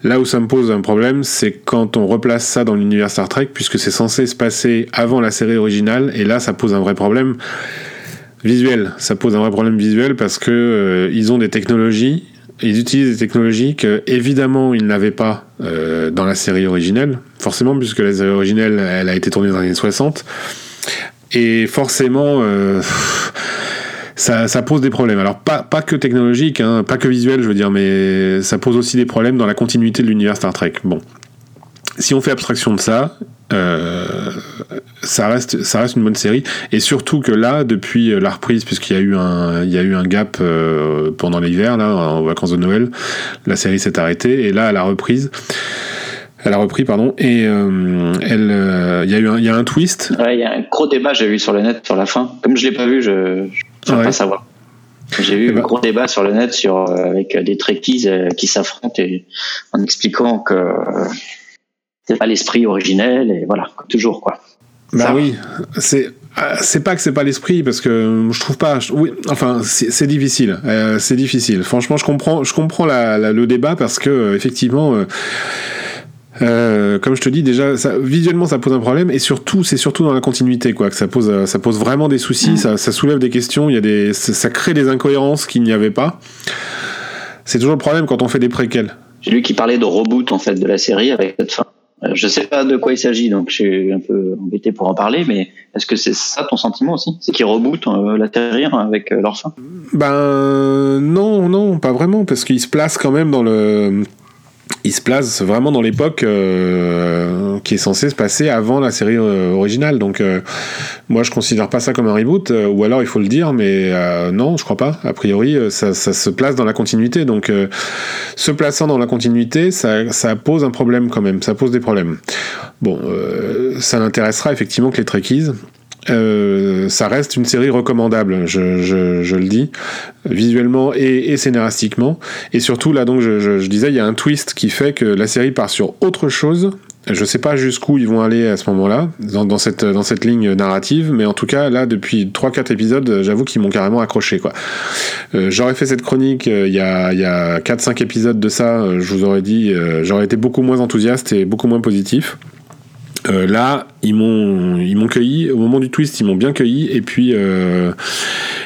Là où ça me pose un problème, c'est quand on replace ça dans l'univers Star Trek, puisque c'est censé se passer avant la série originale, et là, ça pose un vrai problème visuel. Ça pose un vrai problème visuel parce que euh, ils ont des technologies, ils utilisent des technologies que évidemment ils n'avaient pas euh, dans la série originelle, forcément puisque la série originelle elle a été tournée dans les années 60 et forcément euh, (laughs) ça, ça, pose des problèmes. Alors pas, pas que technologique, hein, pas que visuel je veux dire, mais ça pose aussi des problèmes dans la continuité de l'univers Star Trek. Bon, si on fait abstraction de ça, euh, ça reste, ça reste une bonne série. Et surtout que là, depuis la reprise, puisqu'il y a eu un, il y a eu un gap pendant l'hiver, là, en vacances de Noël, la série s'est arrêtée. Et là, à la reprise, elle a repris, pardon, et euh, elle, euh, il y a eu, un, y a un twist. Ouais, il y a un gros débat, j'ai vu sur le net sur la fin. Comme je l'ai pas vu, je, ne peux pas savoir. J'ai eu un bah. gros débat sur le net sur euh, avec des trekkies qui s'affrontent et en expliquant que c'est pas l'esprit originel et voilà, toujours quoi. Bah oui, c'est c'est pas que c'est pas l'esprit parce que je trouve pas. Oui, enfin c'est difficile, c'est difficile. Franchement, je comprends, je comprends la, le débat parce que effectivement. Euh, comme je te dis déjà, ça, visuellement ça pose un problème et surtout c'est surtout dans la continuité quoi que ça pose euh, ça pose vraiment des soucis, mm. ça, ça, soulève des questions, il y a des ça, crée des incohérences qu'il n'y avait pas. C'est toujours le problème quand on fait des préquels. J'ai lu qu'il parlait de reboot en fait de la série avec cette fin. Euh, je sais pas de quoi il s'agit donc je suis un peu embêté pour en parler mais est-ce que c'est ça ton sentiment aussi? C'est qu'ils rebootent la terrière avec leur fin? Ben non non pas vraiment parce qu'ils se placent quand même dans le il se place vraiment dans l'époque euh, qui est censée se passer avant la série euh, originale. Donc euh, moi je considère pas ça comme un reboot, ou alors il faut le dire, mais non, je crois pas. A priori, ça, se place dans la continuité. Donc se plaçant dans la continuité, ça, ça, pose un problème quand même. Ça pose des problèmes. Bon, ça n'intéressera effectivement que les Trekkies. Euh, ça reste une série recommandable, je, le dis, visuellement et, et, scénaristiquement. Et surtout, là, donc, je, disais, il y a un twist qui fait que la série part sur autre chose. Je sais pas jusqu'où ils vont aller à ce moment-là, dans, cette, dans cette ligne narrative, mais en tout cas, là, depuis 3-4 épisodes, j'avoue qu'ils m'ont carrément accroché. quoi. Euh, j'aurais fait cette chronique euh, il y a, y a 4-5 épisodes de ça, je vous aurais dit, j'aurais été beaucoup moins enthousiaste et beaucoup moins positif. Euh, là, ils m'ont ils m'ont cueilli au moment du twist, ils m'ont bien cueilli et puis euh,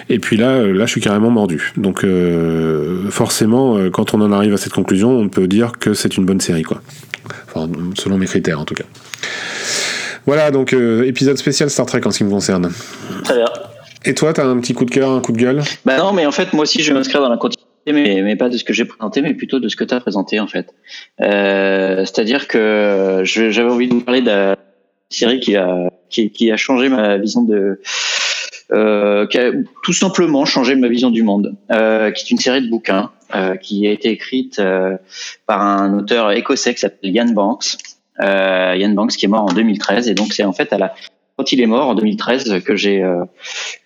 et puis là euh, là je suis carrément mordu. Donc forcément quand on en arrive à cette conclusion, on peut dire que c'est une bonne série quoi. Enfin selon mes critères en tout cas. Voilà donc épisode spécial Star Trek en ce qui me concerne. Très bien. Et toi, t'as un petit coup de cœur, un coup de gueule? Bah non, mais en fait, moi aussi, je vais m'inscrire dans la continuité mais, mais pas de ce que j'ai présenté, mais plutôt de ce que tu as présenté en fait. Euh, C'est-à-dire que j'avais envie de vous parler d'une série qui a, qui, a changé ma vision de... Euh, qui a tout simplement changé ma vision du monde, euh, qui est une série de bouquins euh, qui a été écrite euh, par un auteur écossais qui s'appelle Ian Banks. Euh, Ian Banks qui est mort en 2013 et donc c'est en fait à la quand il est mort en 2013 que j'ai euh,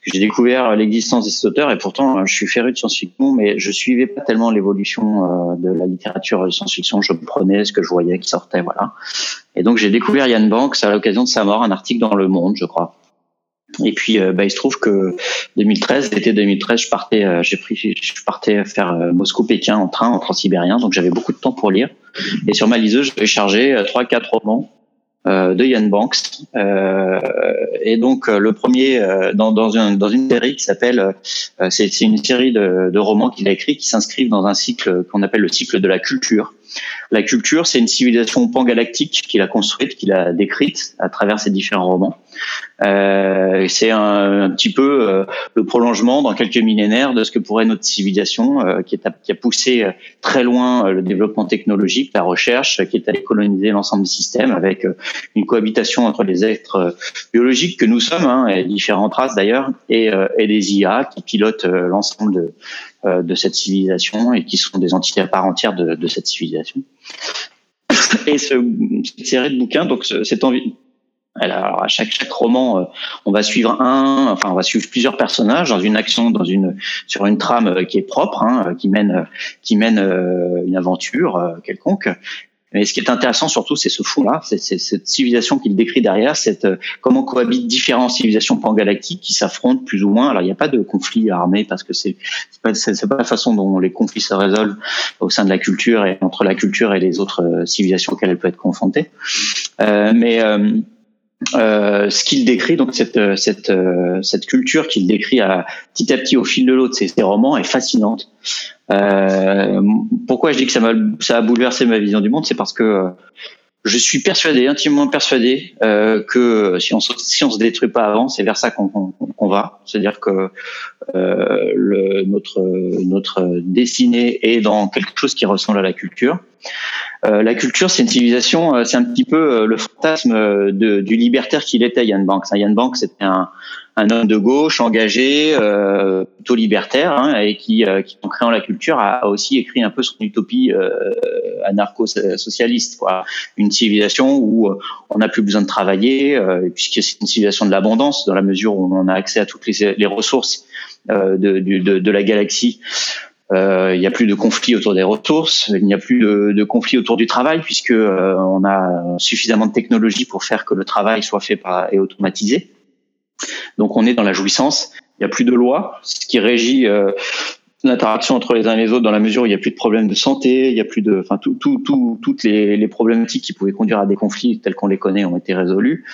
j'ai découvert l'existence de cet auteur. Et pourtant je suis féru de science-fiction mais je suivais pas tellement l'évolution euh, de la littérature de science-fiction. Je prenais ce que je voyais qui sortait voilà. Et donc j'ai découvert Yann Banks à l'occasion de sa mort un article dans Le Monde je crois. Et puis, euh, bah, il se trouve que 2013, l'été 2013, je partais, j'ai pris, je partais faire Moscou-Pékin en train, en transsibérien, donc j'avais beaucoup de temps pour lire. Et sur ma liseuse, j'avais chargé trois, quatre romans. euh, de Ian Banks. Euh, et donc euh, le premier dans une série qui s'appelle, c'est une série de, de romans qu'il a écrit qui s'inscrivent dans un cycle qu'on appelle le cycle de la culture. La culture, c'est une civilisation pangalactique qu'il a construite, qu'il a décrite à travers ses différents romans. Euh, c'est un, petit peu euh, le prolongement dans quelques millénaires de ce que pourrait notre civilisation, euh, qui, a poussé très loin le développement technologique, la recherche, qui est allé coloniser l'ensemble du système avec une cohabitation entre les êtres biologiques que nous sommes, hein, et différentes races d'ailleurs, et, et, des IA qui pilotent l'ensemble de, de, cette civilisation et qui sont des entités à part entière de, cette civilisation. (coughs) Et ce, cette série de bouquins, donc cette envie, alors à chaque chaque roman, euh, on va suivre un, enfin on va suivre plusieurs personnages dans une action, dans une sur une trame euh, qui est propre, hein, qui mène qui mène euh, une aventure quelconque. Mais ce qui est intéressant surtout, c'est ce fond-là, c'est cette civilisation qu'il décrit derrière, cette comment cohabitent différentes civilisations pangalactiques qui s'affrontent plus ou moins. Alors il n'y a pas de conflit armé parce que c'est pas, pas la façon dont les conflits se résolvent au sein de la culture et entre la culture et les autres civilisations auxquelles elle peut être confrontée. Euh, mais euh, ce qu'il décrit, donc cette, euh, cette, euh, cette culture qu'il décrit à, petit à petit au fil de l'eau de ses, romans est fascinante. Euh, pourquoi je dis que ça, ça a bouleversé ma vision du monde, c'est parce que je suis persuadé, intimement persuadé, euh, que si on si on se détruit pas avant, c'est vers ça qu'on va. C'est-à-dire que euh, le, notre notre destinée est dans quelque chose qui ressemble à la culture. Euh, la culture, c'est une civilisation, euh, c'est un petit peu euh, le fantasme de, du libertaire qu'il était, Yann Banks. Yann Banks, c'était un, un, homme de gauche, engagé, euh, plutôt libertaire, hein, et qui, qui, en créant la culture, a, aussi écrit un peu son utopie anarcho-socialiste, quoi. Une civilisation où on n'a plus besoin de travailler, puisque c'est une civilisation de l'abondance, dans la mesure où on a accès à toutes les, les ressources de, de, de, la galaxie. Euh, il n'y a plus de conflits autour des ressources, il n'y a plus de, de conflits autour du travail puisque euh, on a suffisamment de technologie pour faire que le travail soit fait par, et automatisé. Donc on est dans la jouissance. Il n'y a plus de loi, ce qui régit euh, l'interaction entre les uns et les autres dans la mesure où il n'y a plus de problèmes de santé, il y a plus de, enfin tout, tout, tout, toutes les, les, problématiques qui pouvaient conduire à des conflits tels qu'on les connaît ont été résolus,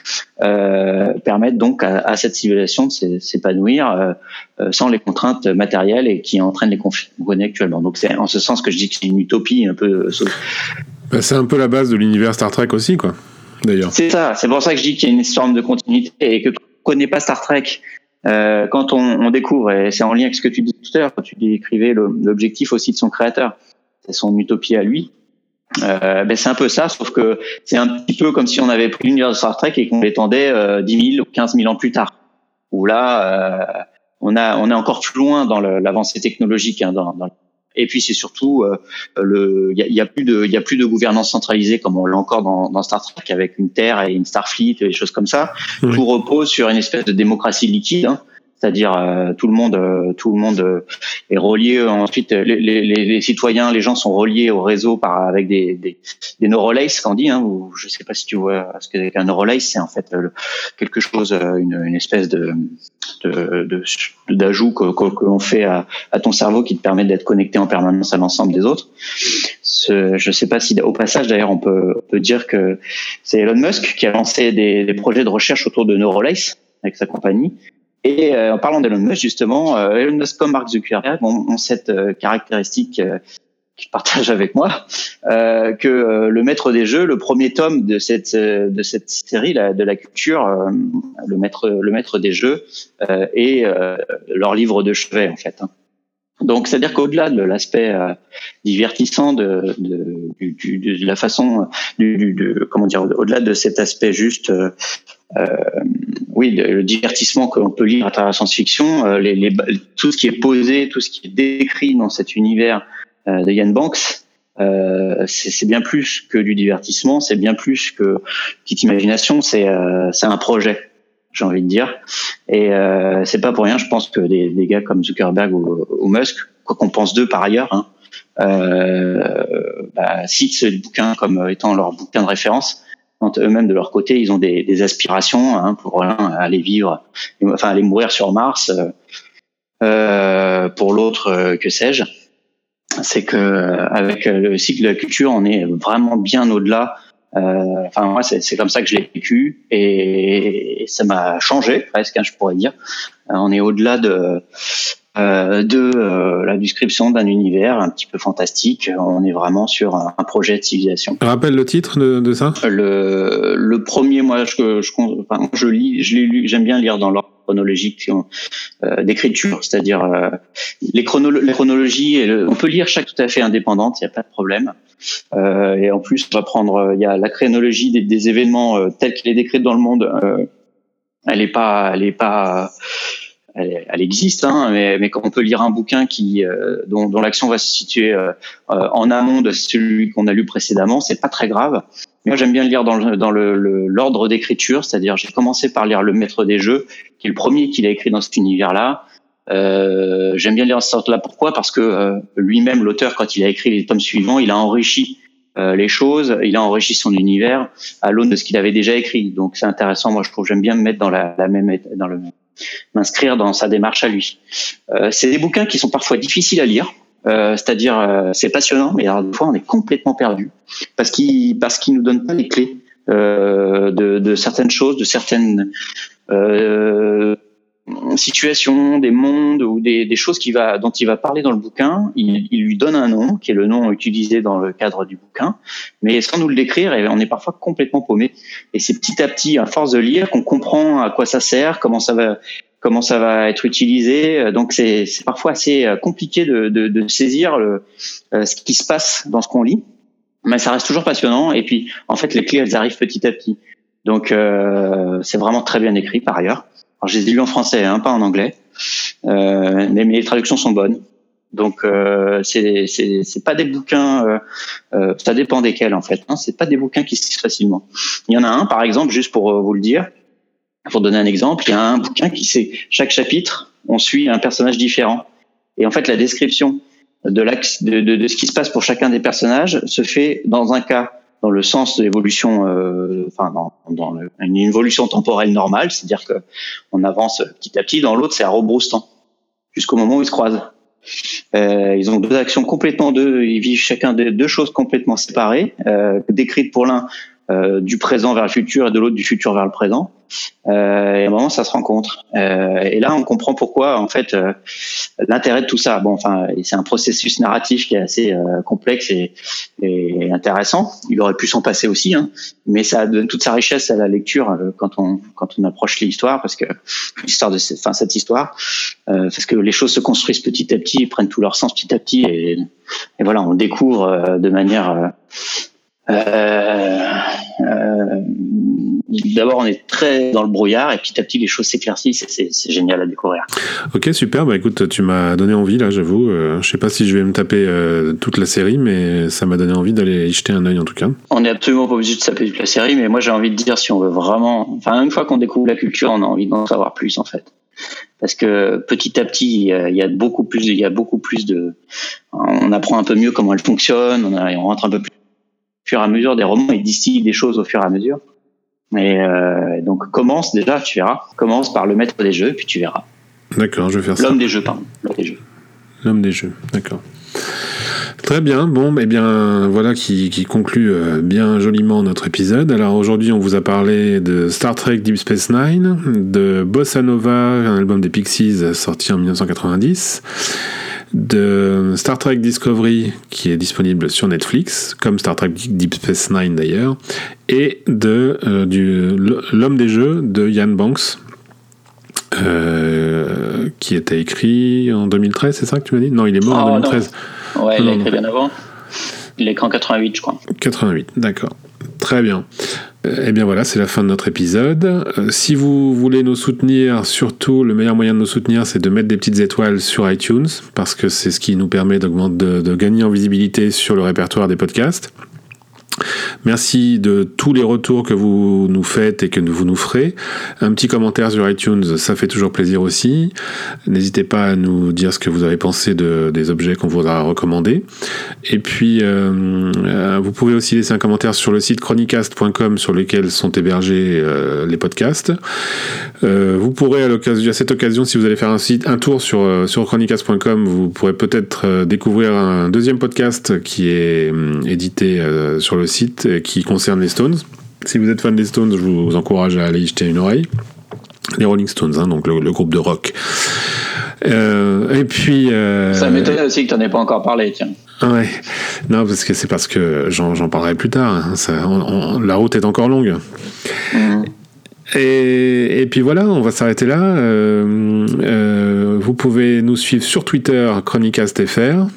euh, permettent donc à, à, cette civilisation de s'épanouir euh, sans les contraintes matérielles et qui entraînent les conflits qu'on connaît actuellement. Donc c'est en ce sens que je dis que c'est une utopie un peu. Bah, c'est un peu la base de l'univers Star Trek aussi, quoi. D'ailleurs. C'est ça. C'est pour ça que je dis qu'il y a une forme de continuité et que connaît pas Star Trek euh, quand on, on, découvre, et c'est en lien avec ce que tu disais tout à l'heure, quand tu décrivais l'objectif aussi de son créateur, c'est son utopie à lui. Euh, ben c'est un peu ça, sauf que c'est un petit peu comme si on avait pris l'univers de Star Trek et qu'on l'étendait euh, 10 000 ou 15 000 ans plus tard. Où là, euh, on, a, on est encore plus loin dans l'avancée technologique, hein, dans, dans et puis c'est surtout euh, le, il y a, y a, plus de, il y a plus de gouvernance centralisée comme on l'a encore dans, dans, Star Trek avec une Terre et une Starfleet et des choses comme ça. Tout repose sur une espèce de démocratie liquide. Hein c'est-à-dire euh, tout le monde, euh, tout le monde euh, est relié. Ensuite, les, les, citoyens, les gens sont reliés au réseau par avec des des, des qu'on dit. Hein, ou sais pas si tu vois ce qu'est un neurolace, c'est en fait quelque chose, une, espèce de d'ajout que, que, l'on fait à, ton cerveau qui te permet d'être connecté en permanence à l'ensemble des autres. Ce, je sais pas si au passage d'ailleurs on peut, dire que c'est Elon Musk qui a lancé des, projets de recherche autour de Neurolace avec sa compagnie et euh, en parlant d'Elon Musk, justement, euh, Elon Musk comme Mark Zuckerberg ont, cette euh, caractéristique qu'il partage avec moi, euh, que le maître des jeux, le premier tome de cette de cette série là, de la culture, le maître le maître des jeux est leur livre de chevet en fait. Hein. Donc, c'est-à-dire qu'au-delà de l'aspect divertissant de, de, de, la façon, du, de, comment dire, au-delà de cet aspect juste euh, oui, le, divertissement que l'on peut lire à travers la science-fiction, euh, les, les, tout ce qui est posé, tout ce qui est décrit dans cet univers euh, de Yann Banks, euh, c'est bien plus que du divertissement, c'est bien plus que petite imagination, c'est euh, un projet, j'ai envie de dire. Et euh, c'est pas pour rien, je pense que des, des gars comme Zuckerberg ou, ou Musk, quoi qu'on pense d'eux par ailleurs, hein, euh, bah, citent ce bouquin comme étant leur bouquin de référence eux-mêmes de leur côté, ils ont des, aspirations hein, pour l'un aller vivre, enfin aller mourir sur Mars, euh, euh pour l'autre euh, que sais-je. C'est que avec le cycle de la culture, on est vraiment bien au-delà. Enfin moi, c'est comme ça que je l'ai vécu et, ça m'a changé presque, hein, je pourrais dire. on est au-delà de de euh, la description d'un univers un petit peu fantastique. On est vraiment sur un, projet de civilisation. Rappelle le titre de, de ça? Le, le premier, moi, je, je, enfin, je lis, je l'ai lu, j'aime bien lire dans l'ordre chronologique euh, d'écriture, c'est-à-dire euh, les, chrono les, chronologies. Et on peut lire chaque tout à fait indépendante, il n'y a pas de problème. Euh, et en plus, on va prendre, il y a la chronologie des, des événements tels qu'il est décrit dans le monde. elle est pas, elle est pas elle, elle existe, hein, mais, mais, quand on peut lire un bouquin qui, euh, dont, dont l'action va se situer euh, euh, en amont de celui qu'on a lu précédemment, c'est pas très grave. Moi, j'aime bien le lire dans le, dans le, l'ordre d'écriture, c'est-à-dire j'ai commencé par lire Le Maître des Jeux, qui est le premier qu'il a écrit dans cet univers-là. Euh, j'aime bien lire ce sorte-là. Pourquoi? Parce que lui-même, l'auteur, quand il a écrit les tomes suivants, il a enrichi les choses, il a enrichi son univers à l'aune de ce qu'il avait déjà écrit. Donc c'est intéressant. Moi, je trouve j'aime bien me mettre dans la, la même dans le m'inscrire dans sa démarche à lui. Euh, c'est des bouquins qui sont parfois difficiles à lire. Euh, c'est-à-dire euh, c'est passionnant, mais alors des fois on est complètement perdu parce qu'il parce nous donne pas les clés euh, de, certaines choses, de certaines. Euh, situations, des mondes ou des, des, choses qui va, dont il va parler dans le bouquin, il, il, lui donne un nom, qui est le nom utilisé dans le cadre du bouquin, mais sans nous le décrire, on est parfois complètement paumé. Et c'est petit à petit, à force de lire, qu'on comprend à quoi ça sert, comment ça va, comment ça va être utilisé. Donc c'est parfois assez compliqué de, de, de saisir le, ce qui se passe dans ce qu'on lit, mais ça reste toujours passionnant. Et puis, en fait, les clés, elles arrivent petit à petit. Donc euh, c'est vraiment très bien écrit par ailleurs. Alors, je les ai en français, hein, pas en anglais, euh, mais, mes les traductions sont bonnes. Donc euh, c'est c'est pas des bouquins, euh, euh, ça dépend desquels en fait. Hein, c'est pas des bouquins qui se lisent facilement. Il y en a un par exemple, juste pour euh, vous le dire, pour donner un exemple, il y a un bouquin qui c'est chaque chapitre, on suit un personnage différent. Et en fait la description de, de, de, de ce qui se passe pour chacun des personnages se fait dans un cas dans le sens de l'évolution, euh, enfin dans, dans une évolution temporelle normale, c'est-à-dire que on avance petit à petit. Dans l'autre, c'est à rebrousse-temps jusqu'au moment où ils se croisent. Euh, ils ont deux actions complètement deux, ils vivent chacun de deux choses complètement séparées, euh, décrites pour l'un euh, du présent vers le futur et de l'autre du futur vers le présent. Euh, et à un moment, ça se rencontre. Euh, et là, on comprend pourquoi, en fait, euh, l'intérêt de tout ça. Bon, enfin, c'est un processus narratif qui est assez euh, complexe et, et, intéressant. Il aurait pu s'en passer aussi, hein, mais ça donne toute sa richesse à la lecture euh, quand on quand on approche l'histoire, parce que (laughs) l'histoire de cette, enfin, cette histoire, parce que les choses se construisent petit à petit, prennent tout leur sens petit à petit, et, et voilà, on découvre de manière euh, euh, D'abord, on est très dans le brouillard et petit à petit, les choses s'éclaircissent et c'est génial à découvrir. Ok, super. Bah écoute, tu m'as donné envie là, j'avoue. Euh, je sais pas si je vais me taper euh, toute la série, mais ça m'a donné envie d'aller y jeter un œil en tout cas. On n'est absolument pas obligé de taper toute la série, mais moi j'ai envie de dire si on veut vraiment. Enfin, une fois qu'on découvre la culture, on a envie d'en savoir plus en fait parce que petit à petit il y a beaucoup plus il y a beaucoup plus de on apprend un peu mieux comment elle fonctionne on, on rentre un peu plus fur et à mesure des romans, ils distillent des choses au fur et à mesure. Et euh, donc commence déjà, tu verras. Commence par le maître des jeux, puis tu verras. D'accord, je vais faire ça. L'homme des jeux, pardon. L'homme des jeux. L'homme des jeux, d'accord. Très bien, bon, eh bien voilà qui, qui conclut euh, bien joliment notre épisode. Alors aujourd'hui, on vous a parlé de Star Trek Deep Space Nine, de Bossa Nova, un album des Pixies sorti en 1990 de Star Trek Discovery qui est disponible sur Netflix, comme Star Trek Deep Space Nine d'ailleurs, et de euh, du L'homme des jeux de Ian Banks. Euh, qui était écrit en 2013, c'est ça que tu m'as dit? Non, il est mort en 2013. Ouais, il l'a écrit bien avant. Il est écrit en 88, je crois. 88, d'accord. Très bien. Eh bien voilà, c'est la fin de notre épisode. Euh, si vous voulez nous soutenir, surtout le meilleur moyen de nous soutenir, c'est de mettre des petites étoiles sur iTunes, parce que c'est ce qui nous permet de, de gagner en visibilité sur le répertoire des podcasts. Merci de tous les retours que vous nous faites et que vous nous ferez. Un petit commentaire sur iTunes, ça fait toujours plaisir aussi. N'hésitez pas à nous dire ce que vous avez pensé de, des objets qu'on vous a recommandés. Et puis, euh, euh, vous pouvez aussi laisser un commentaire sur le site chronicast.com sur lequel sont hébergés euh, les podcasts. vous pourrez à, à cette occasion, si vous allez faire un, site, un tour sur, sur chronicast.com, vous pourrez peut-être découvrir un deuxième podcast qui est édité sur le site qui concerne les Stones. Si vous êtes fan des Stones, je vous encourage à aller y jeter une oreille. Les Rolling Stones, hein, donc le, groupe de rock. Euh, et puis. Euh, Ça m'étonne aussi que tu n'en aies pas encore parlé, tiens. Ouais, non, parce que c'est parce que j'en parlerai plus tard. Hein. Ça, la route est encore longue. Mmh. Et, et, puis voilà, on va s'arrêter là. Euh, vous pouvez nous suivre sur Twitter, ChronicastFR.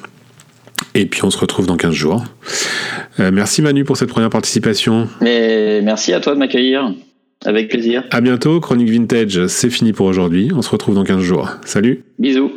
Et puis on se retrouve dans 15 jours. Euh, merci Manu pour cette première participation. Et merci à toi de m'accueillir. Avec plaisir. À bientôt. Chronique Vintage, c'est fini pour aujourd'hui. On se retrouve dans 15 jours. Salut. Bisous.